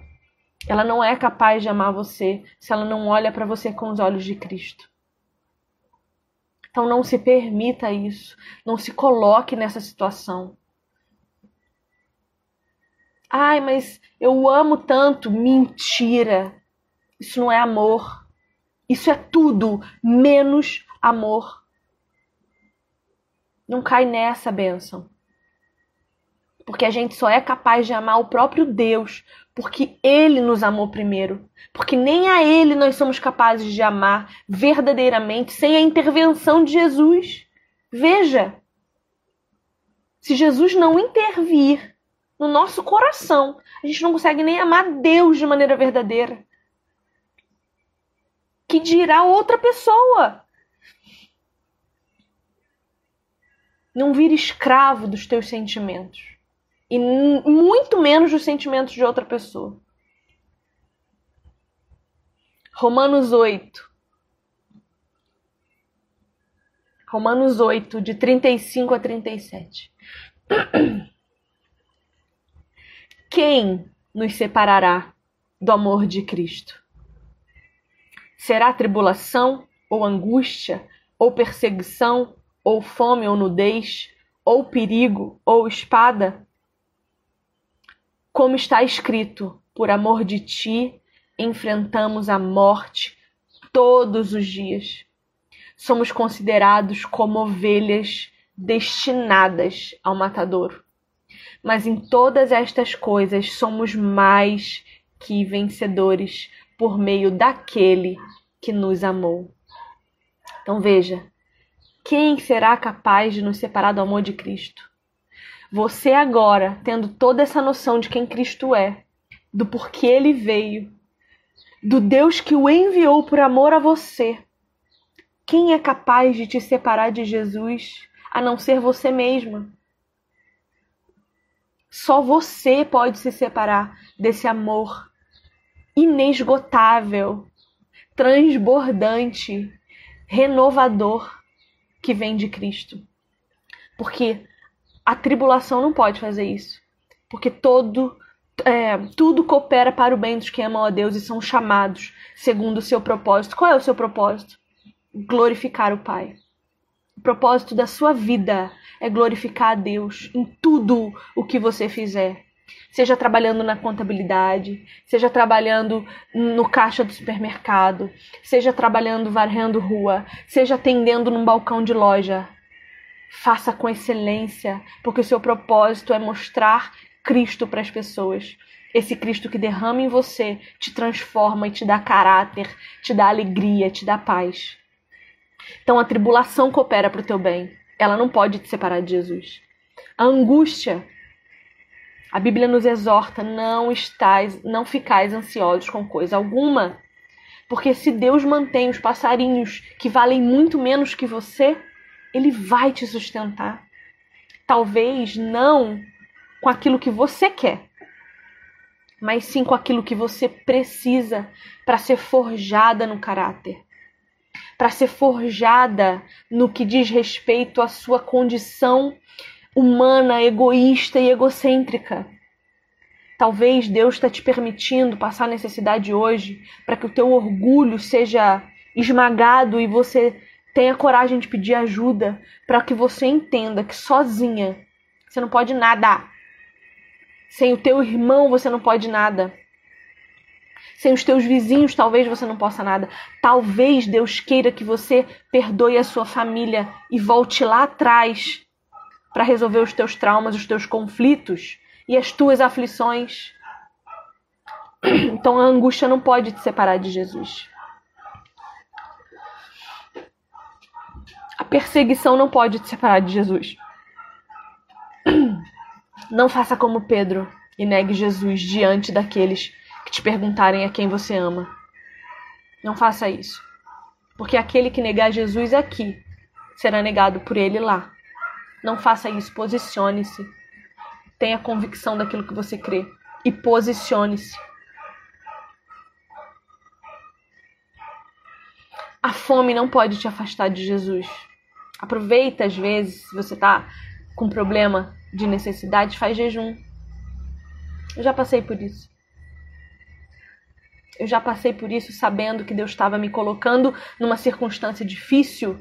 Ela não é capaz de amar você se ela não olha para você com os olhos de Cristo. Então não se permita isso, não se coloque nessa situação. Ai, mas eu amo tanto. Mentira. Isso não é amor. Isso é tudo menos amor. Não cai nessa bênção. Porque a gente só é capaz de amar o próprio Deus porque Ele nos amou primeiro. Porque nem a Ele nós somos capazes de amar verdadeiramente sem a intervenção de Jesus. Veja, se Jesus não intervir no nosso coração, a gente não consegue nem amar Deus de maneira verdadeira. Que dirá outra pessoa? Não vire escravo dos teus sentimentos. E muito menos dos sentimentos de outra pessoa. Romanos 8. Romanos 8, de 35 a 37. Quem nos separará do amor de Cristo? Será tribulação, ou angústia, ou perseguição, ou fome ou nudez, ou perigo ou espada? Como está escrito, por amor de ti enfrentamos a morte todos os dias. Somos considerados como ovelhas destinadas ao matadouro. Mas em todas estas coisas somos mais que vencedores por meio daquele que nos amou. Então veja, quem será capaz de nos separar do amor de Cristo? Você agora, tendo toda essa noção de quem Cristo é, do porquê ele veio, do Deus que o enviou por amor a você, quem é capaz de te separar de Jesus a não ser você mesma? Só você pode se separar desse amor inesgotável, transbordante, renovador que vem de Cristo. Porque a tribulação não pode fazer isso. Porque todo é, tudo coopera para o bem dos que amam a Deus e são chamados segundo o seu propósito. Qual é o seu propósito? Glorificar o Pai. O propósito da sua vida é glorificar a Deus em tudo o que você fizer. Seja trabalhando na contabilidade, seja trabalhando no caixa do supermercado, seja trabalhando varrendo rua, seja atendendo num balcão de loja. Faça com excelência, porque o seu propósito é mostrar Cristo para as pessoas. Esse Cristo que derrama em você te transforma e te dá caráter, te dá alegria, te dá paz. Então a tribulação coopera para o teu bem. Ela não pode te separar de Jesus. A angústia, a Bíblia nos exorta, não estais, não ficais ansiosos com coisa alguma. Porque se Deus mantém os passarinhos que valem muito menos que você, ele vai te sustentar. Talvez não com aquilo que você quer, mas sim com aquilo que você precisa para ser forjada no caráter, para ser forjada no que diz respeito à sua condição humana, egoísta e egocêntrica. Talvez Deus está te permitindo passar necessidade hoje para que o teu orgulho seja esmagado e você tenha coragem de pedir ajuda para que você entenda que sozinha você não pode nada. Sem o teu irmão você não pode nada. Sem os teus vizinhos, talvez você não possa nada. Talvez Deus queira que você perdoe a sua família e volte lá atrás para resolver os teus traumas, os teus conflitos e as tuas aflições. Então a angústia não pode te separar de Jesus. A perseguição não pode te separar de Jesus. Não faça como Pedro e negue Jesus diante daqueles que te perguntarem a quem você ama. Não faça isso. Porque aquele que negar Jesus aqui será negado por ele lá. Não faça isso, posicione-se. Tenha convicção daquilo que você crê e posicione-se. A fome não pode te afastar de Jesus. Aproveita às vezes, se você está com problema de necessidade, faz jejum. Eu já passei por isso. Eu já passei por isso sabendo que Deus estava me colocando numa circunstância difícil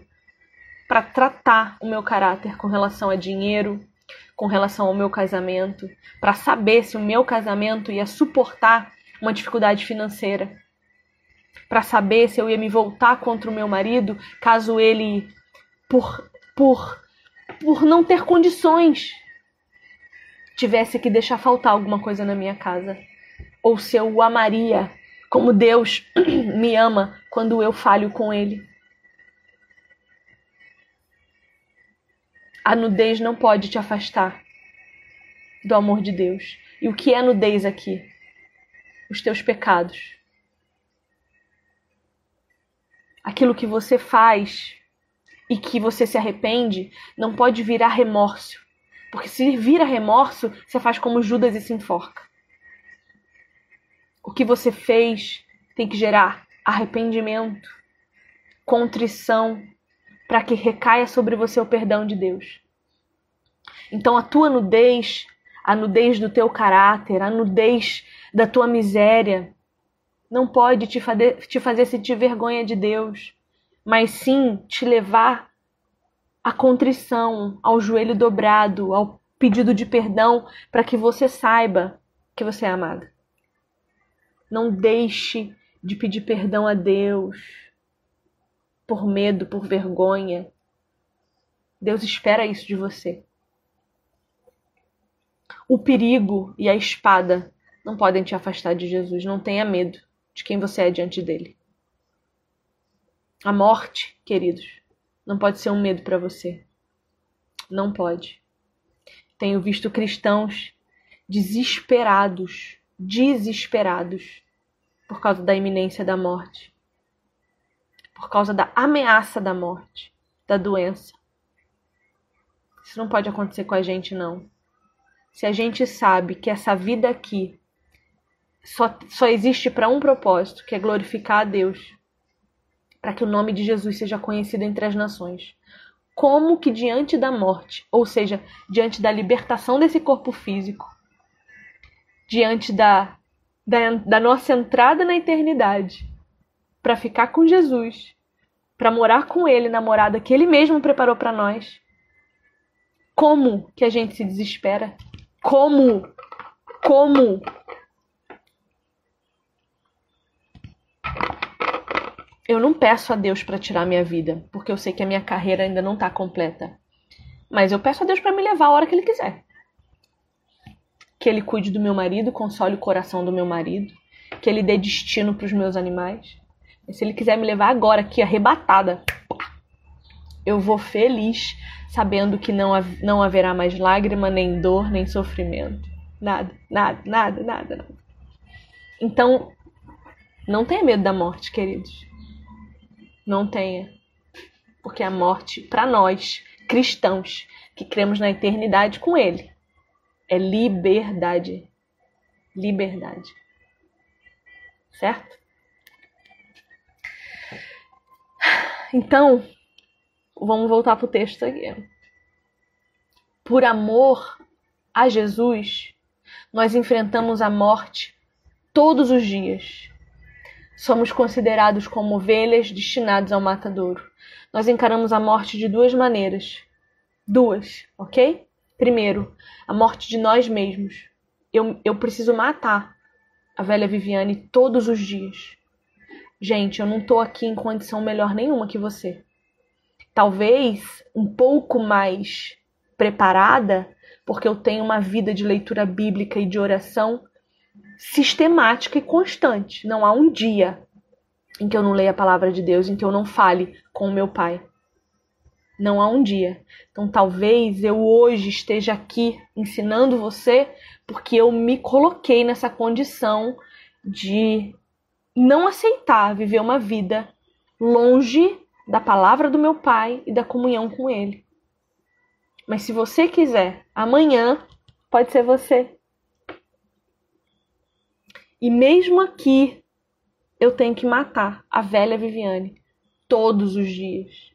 para tratar o meu caráter com relação a dinheiro, com relação ao meu casamento, para saber se o meu casamento ia suportar uma dificuldade financeira, para saber se eu ia me voltar contra o meu marido caso ele por por por não ter condições tivesse que deixar faltar alguma coisa na minha casa. Ou se eu o amaria como Deus me ama quando eu falho com Ele. A nudez não pode te afastar do amor de Deus. E o que é nudez aqui? Os teus pecados. Aquilo que você faz e que você se arrepende não pode virar remorso. Porque se vira remorso, você faz como Judas e se enforca. O que você fez tem que gerar arrependimento, contrição, para que recaia sobre você o perdão de Deus. Então a tua nudez, a nudez do teu caráter, a nudez da tua miséria, não pode te fazer, te fazer sentir vergonha de Deus, mas sim te levar a contrição, ao joelho dobrado, ao pedido de perdão, para que você saiba que você é amada. Não deixe de pedir perdão a Deus por medo, por vergonha. Deus espera isso de você. O perigo e a espada não podem te afastar de Jesus. Não tenha medo de quem você é diante dele. A morte, queridos, não pode ser um medo para você. Não pode. Tenho visto cristãos desesperados, desesperados por causa da iminência da morte, por causa da ameaça da morte, da doença. Isso não pode acontecer com a gente, não. Se a gente sabe que essa vida aqui só, só existe para um propósito, que é glorificar a Deus, para que o nome de Jesus seja conhecido entre as nações. Como que diante da morte, ou seja, diante da libertação desse corpo físico, diante da, da, da nossa entrada na eternidade, para ficar com Jesus, para morar com Ele na morada que Ele mesmo preparou para nós, como que a gente se desespera? Como? Como? Eu não peço a Deus para tirar minha vida, porque eu sei que a minha carreira ainda não está completa. Mas eu peço a Deus para me levar a hora que Ele quiser. Que Ele cuide do meu marido, console o coração do meu marido, que Ele dê destino para os meus animais. E se Ele quiser me levar agora aqui arrebatada, eu vou feliz, sabendo que não, não haverá mais lágrima, nem dor, nem sofrimento. Nada, nada, nada, nada, nada. Então, não tenha medo da morte, queridos. Não tenha. Porque a morte, para nós, cristãos, que cremos na eternidade com Ele, é liberdade. Liberdade. Certo? Então, vamos voltar para o texto aqui. Por amor a Jesus, nós enfrentamos a morte todos os dias somos considerados como ovelhas destinadas ao matadouro. Nós encaramos a morte de duas maneiras. Duas, ok? Primeiro, a morte de nós mesmos. Eu, eu preciso matar a velha Viviane todos os dias. Gente, eu não tô aqui em condição melhor nenhuma que você. Talvez um pouco mais preparada, porque eu tenho uma vida de leitura bíblica e de oração sistemática e constante. Não há um dia em que eu não leia a palavra de Deus, em que eu não fale com o meu pai. Não há um dia. Então talvez eu hoje esteja aqui ensinando você porque eu me coloquei nessa condição de não aceitar viver uma vida longe da palavra do meu pai e da comunhão com ele. Mas se você quiser, amanhã pode ser você. E mesmo aqui, eu tenho que matar a velha Viviane todos os dias.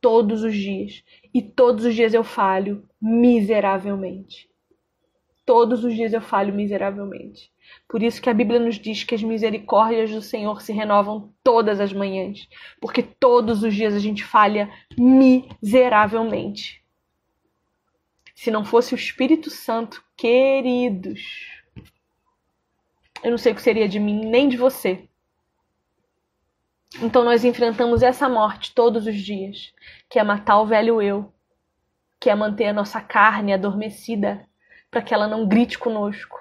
Todos os dias. E todos os dias eu falho miseravelmente. Todos os dias eu falho miseravelmente. Por isso que a Bíblia nos diz que as misericórdias do Senhor se renovam todas as manhãs, porque todos os dias a gente falha miseravelmente. Se não fosse o Espírito Santo, queridos, eu não sei o que seria de mim nem de você. Então nós enfrentamos essa morte todos os dias, que é matar o velho eu, que é manter a nossa carne adormecida para que ela não grite conosco.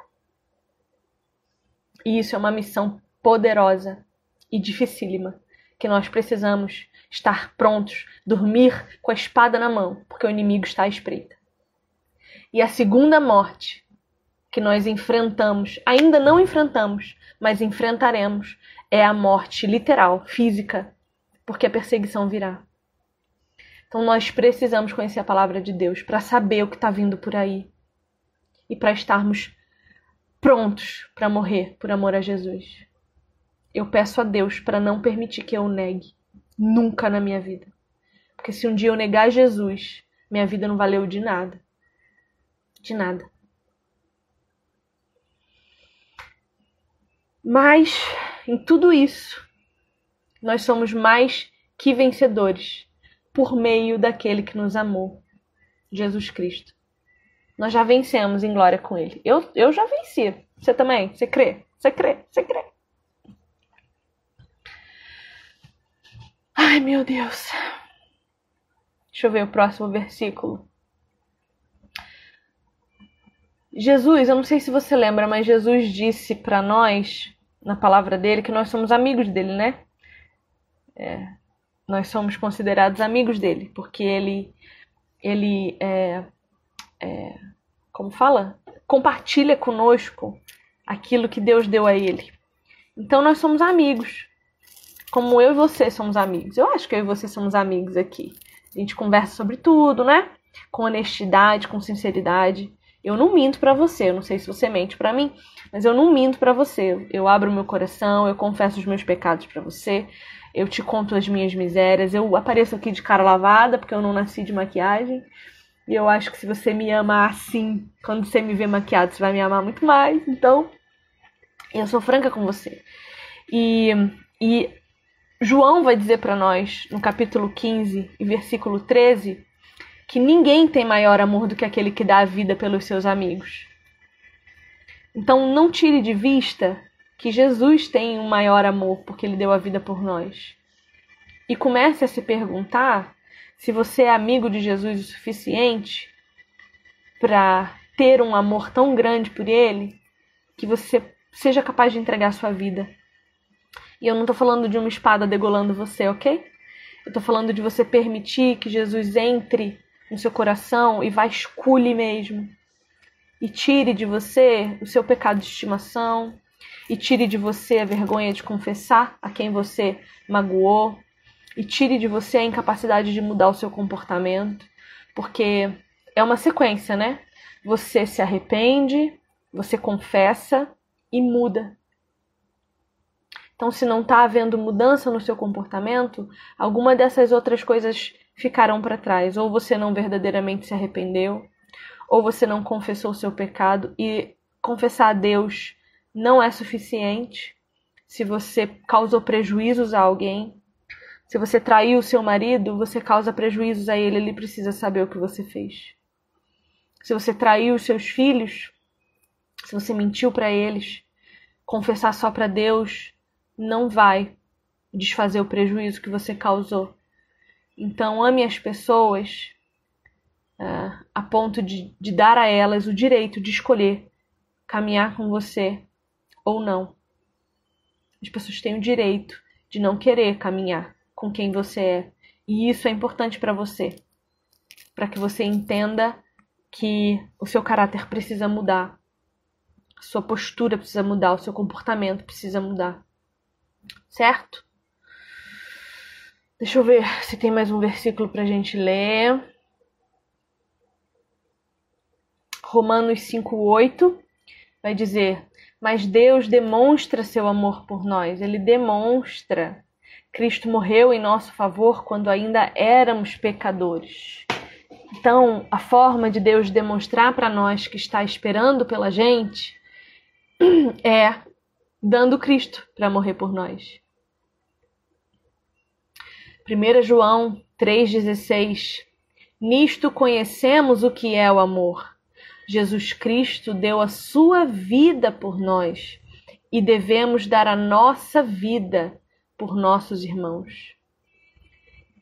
E isso é uma missão poderosa e dificílima, que nós precisamos estar prontos, dormir com a espada na mão, porque o inimigo está à espreita. E a segunda morte que nós enfrentamos, ainda não enfrentamos, mas enfrentaremos, é a morte literal, física, porque a perseguição virá. Então nós precisamos conhecer a palavra de Deus para saber o que está vindo por aí e para estarmos prontos para morrer por amor a Jesus. Eu peço a Deus para não permitir que eu negue nunca na minha vida. Porque se um dia eu negar Jesus, minha vida não valeu de nada. De nada. Mas em tudo isso, nós somos mais que vencedores por meio daquele que nos amou, Jesus Cristo. Nós já vencemos em glória com Ele. Eu, eu já venci. Você também? Você crê? Você crê? Você crê? Ai, meu Deus. Deixa eu ver o próximo versículo. Jesus, eu não sei se você lembra, mas Jesus disse para nós na palavra dele que nós somos amigos dele, né? É, nós somos considerados amigos dele, porque ele, ele é, é, como fala? Compartilha conosco aquilo que Deus deu a ele. Então nós somos amigos. Como eu e você somos amigos. Eu acho que eu e você somos amigos aqui. A gente conversa sobre tudo, né? Com honestidade, com sinceridade. Eu não minto para você, eu não sei se você mente para mim, mas eu não minto para você. Eu abro meu coração, eu confesso os meus pecados para você. eu te conto as minhas misérias, eu apareço aqui de cara lavada porque eu não nasci de maquiagem. E eu acho que se você me ama assim, quando você me vê maquiado, você vai me amar muito mais. Então, eu sou franca com você. E, e João vai dizer para nós, no capítulo 15 e versículo 13, que ninguém tem maior amor do que aquele que dá a vida pelos seus amigos. Então, não tire de vista que Jesus tem um maior amor porque ele deu a vida por nós. E comece a se perguntar se você é amigo de Jesus o suficiente para ter um amor tão grande por ele que você seja capaz de entregar sua vida. E eu não estou falando de uma espada degolando você, ok? Eu estou falando de você permitir que Jesus entre no seu coração e vasculhe mesmo. E tire de você o seu pecado de estimação, e tire de você a vergonha de confessar a quem você magoou, e tire de você a incapacidade de mudar o seu comportamento, porque é uma sequência, né? Você se arrepende, você confessa e muda. Então, se não está havendo mudança no seu comportamento, alguma dessas outras coisas ficarão para trás. Ou você não verdadeiramente se arrependeu, ou você não confessou o seu pecado. E confessar a Deus não é suficiente se você causou prejuízos a alguém. Se você traiu o seu marido, você causa prejuízos a ele, ele precisa saber o que você fez. Se você traiu os seus filhos, se você mentiu para eles, confessar só para Deus não vai desfazer o prejuízo que você causou. Então, ame as pessoas uh, a ponto de, de dar a elas o direito de escolher caminhar com você ou não. As pessoas têm o direito de não querer caminhar com quem você é. E isso é importante para você. Para que você entenda que o seu caráter precisa mudar. Sua postura precisa mudar, o seu comportamento precisa mudar. Certo? Deixa eu ver se tem mais um versículo para a gente ler. Romanos 5,8 vai dizer: mas Deus demonstra seu amor por nós, ele demonstra. Cristo morreu em nosso favor quando ainda éramos pecadores. Então, a forma de Deus demonstrar para nós que está esperando pela gente é dando Cristo para morrer por nós. 1 João 3,16 Nisto conhecemos o que é o amor Jesus Cristo deu a sua vida por nós e devemos dar a nossa vida por nossos irmãos.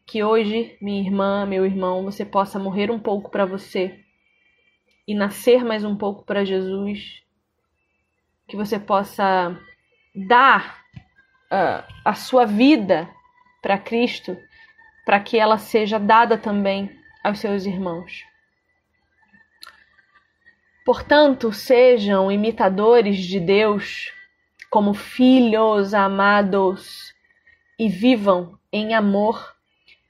Que hoje, minha irmã, meu irmão, você possa morrer um pouco para você e nascer mais um pouco para Jesus. Que você possa dar uh, a sua vida para Cristo, para que ela seja dada também aos seus irmãos. Portanto, sejam imitadores de Deus como filhos amados e vivam em amor,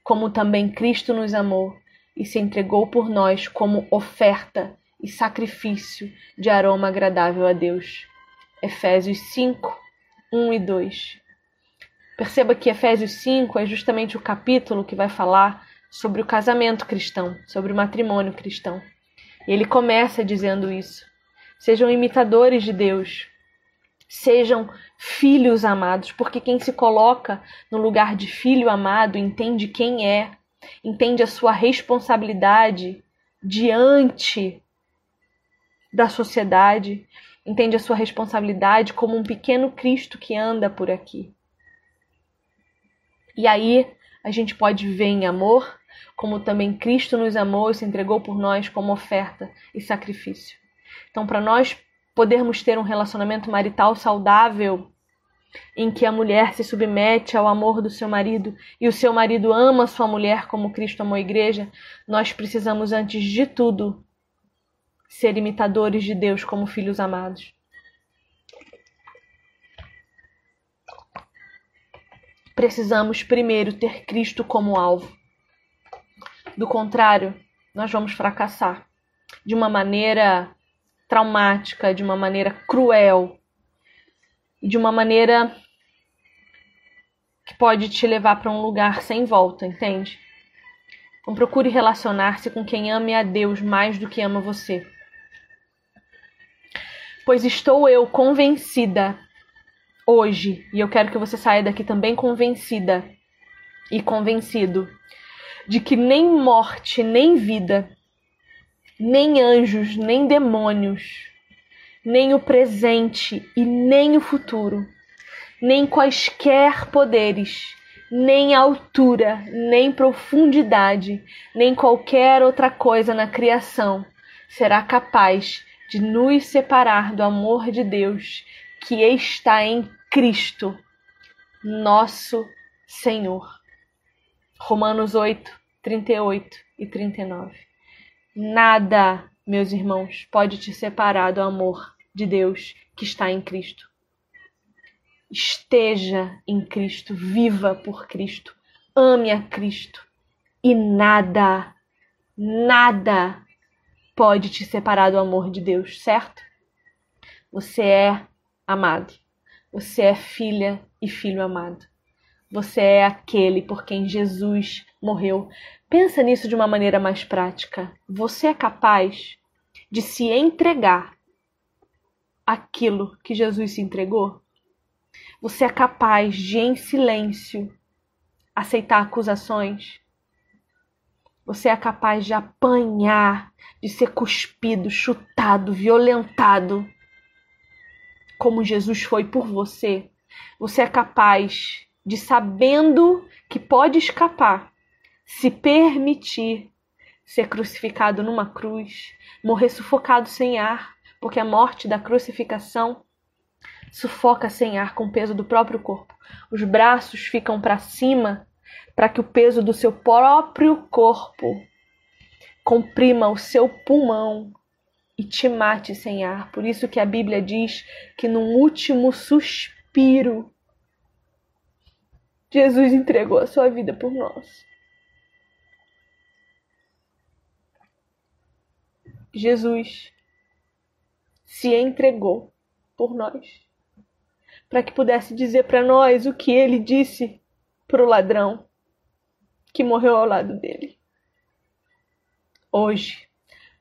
como também Cristo nos amou e se entregou por nós como oferta e sacrifício de aroma agradável a Deus. Efésios 5, 1 e 2. Perceba que Efésios 5 é justamente o capítulo que vai falar sobre o casamento cristão, sobre o matrimônio cristão. E ele começa dizendo isso. Sejam imitadores de Deus. Sejam filhos amados, porque quem se coloca no lugar de filho amado entende quem é, entende a sua responsabilidade diante da sociedade, entende a sua responsabilidade como um pequeno Cristo que anda por aqui. E aí a gente pode viver em amor, como também Cristo nos amou e se entregou por nós como oferta e sacrifício. Então, para nós podermos ter um relacionamento marital saudável, em que a mulher se submete ao amor do seu marido e o seu marido ama sua mulher como Cristo amou a igreja, nós precisamos, antes de tudo, ser imitadores de Deus como filhos amados. Precisamos primeiro ter Cristo como alvo. Do contrário, nós vamos fracassar de uma maneira traumática, de uma maneira cruel, de uma maneira que pode te levar para um lugar sem volta, entende? Então procure relacionar-se com quem ame a Deus mais do que ama você. Pois estou eu convencida hoje, e eu quero que você saia daqui também convencida e convencido de que nem morte, nem vida, nem anjos, nem demônios, nem o presente e nem o futuro, nem quaisquer poderes, nem altura, nem profundidade, nem qualquer outra coisa na criação será capaz de nos separar do amor de Deus que está em Cristo, nosso Senhor. Romanos 8, 38 e 39. Nada, meus irmãos, pode te separar do amor de Deus que está em Cristo. Esteja em Cristo, viva por Cristo, ame a Cristo e nada, nada pode te separar do amor de Deus, certo? Você é amado. Você é filha e filho amado. Você é aquele por quem Jesus morreu. Pensa nisso de uma maneira mais prática. Você é capaz de se entregar aquilo que Jesus se entregou? Você é capaz de, em silêncio, aceitar acusações? Você é capaz de apanhar, de ser cuspido, chutado, violentado, como Jesus foi por você? Você é capaz de, sabendo que pode escapar, se permitir ser crucificado numa cruz, morrer sufocado sem ar, porque a morte da crucificação sufoca sem ar com o peso do próprio corpo. Os braços ficam para cima para que o peso do seu próprio corpo comprima o seu pulmão e te mate sem ar. Por isso que a Bíblia diz que no último suspiro Jesus entregou a sua vida por nós. Jesus se entregou por nós, para que pudesse dizer para nós o que ele disse para o ladrão que morreu ao lado dele. Hoje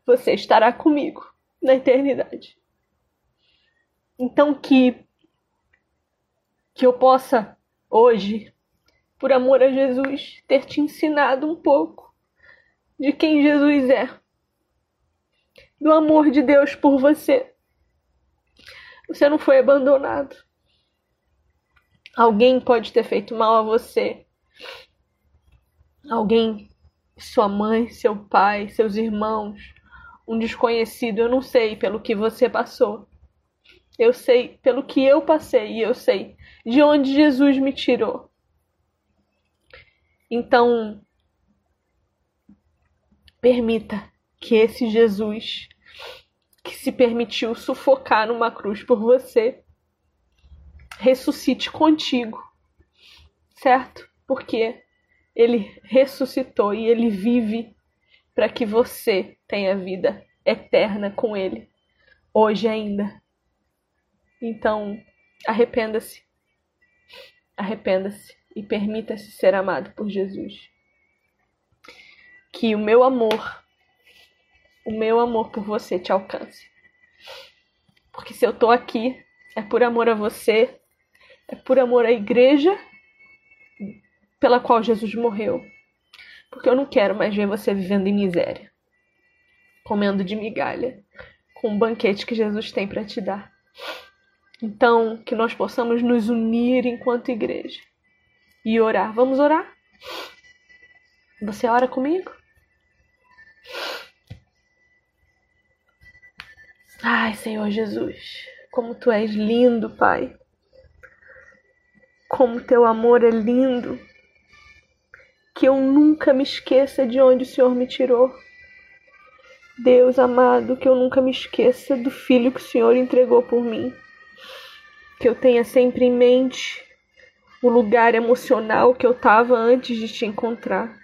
você estará comigo na eternidade. Então que que eu possa hoje, por amor a Jesus, ter te ensinado um pouco de quem Jesus é. Do amor de Deus por você. Você não foi abandonado. Alguém pode ter feito mal a você. Alguém, sua mãe, seu pai, seus irmãos, um desconhecido, eu não sei pelo que você passou. Eu sei pelo que eu passei e eu sei de onde Jesus me tirou. Então, permita que esse Jesus que se permitiu sufocar numa cruz por você ressuscite contigo, certo? Porque ele ressuscitou e ele vive para que você tenha vida eterna com ele, hoje ainda. Então, arrependa-se. Arrependa-se e permita-se ser amado por Jesus. Que o meu amor o meu amor por você te alcance. Porque se eu tô aqui, é por amor a você, é por amor à igreja pela qual Jesus morreu. Porque eu não quero mais ver você vivendo em miséria, comendo de migalha, com o banquete que Jesus tem para te dar. Então, que nós possamos nos unir enquanto igreja e orar. Vamos orar? Você ora comigo? Ai, Senhor Jesus, como tu és lindo, Pai. Como teu amor é lindo. Que eu nunca me esqueça de onde o Senhor me tirou. Deus amado, que eu nunca me esqueça do filho que o Senhor entregou por mim. Que eu tenha sempre em mente o lugar emocional que eu estava antes de te encontrar.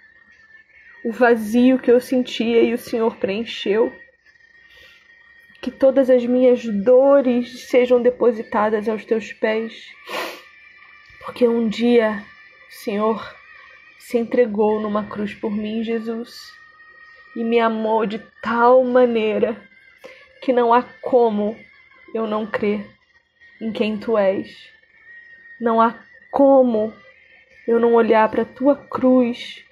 O vazio que eu sentia e o Senhor preencheu que todas as minhas dores sejam depositadas aos teus pés, porque um dia Senhor se entregou numa cruz por mim, Jesus, e me amou de tal maneira que não há como eu não crer em quem tu és. Não há como eu não olhar para tua cruz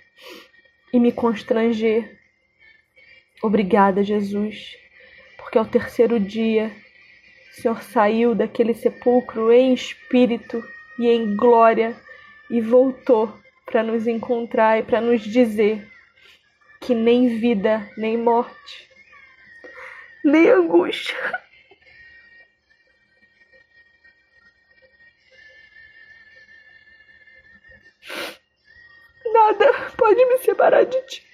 e me constranger. Obrigada, Jesus, porque ao terceiro dia o Senhor saiu daquele sepulcro em espírito e em glória e voltou para nos encontrar e para nos dizer que nem vida, nem morte, nem angústia. Nada pode me separar de ti.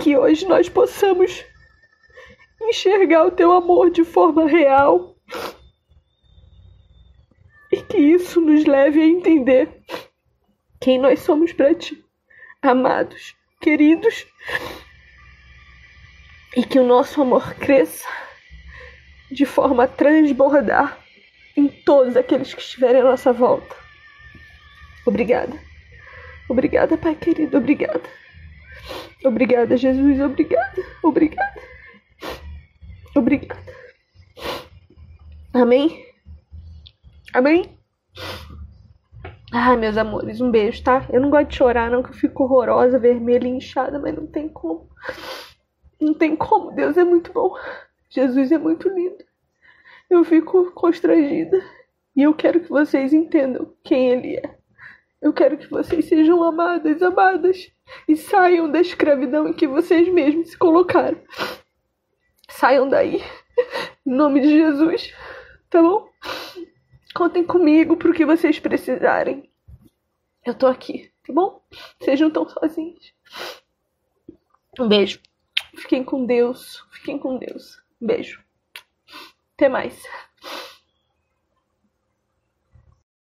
Que hoje nós possamos enxergar o teu amor de forma real e que isso nos leve a entender quem nós somos para ti, amados, queridos, e que o nosso amor cresça de forma a transbordar em todos aqueles que estiverem à nossa volta. Obrigada. Obrigada, Pai querido, obrigada. Obrigada, Jesus, obrigada, obrigada. Obrigada. Amém? Amém? Ai, meus amores, um beijo, tá? Eu não gosto de chorar, não, que eu fico horrorosa, vermelha e inchada, mas não tem como. Não tem como. Deus é muito bom. Jesus é muito lindo. Eu fico constrangida. E eu quero que vocês entendam quem Ele é. Eu quero que vocês sejam amadas, amadas. E saiam da escravidão em que vocês mesmos se colocaram. Saiam daí. Em nome de Jesus. Tá bom? Contem comigo pro que vocês precisarem. Eu tô aqui, tá bom? Não estão sozinhos. Um beijo. Fiquem com Deus. Fiquem com Deus. Um beijo. Até mais.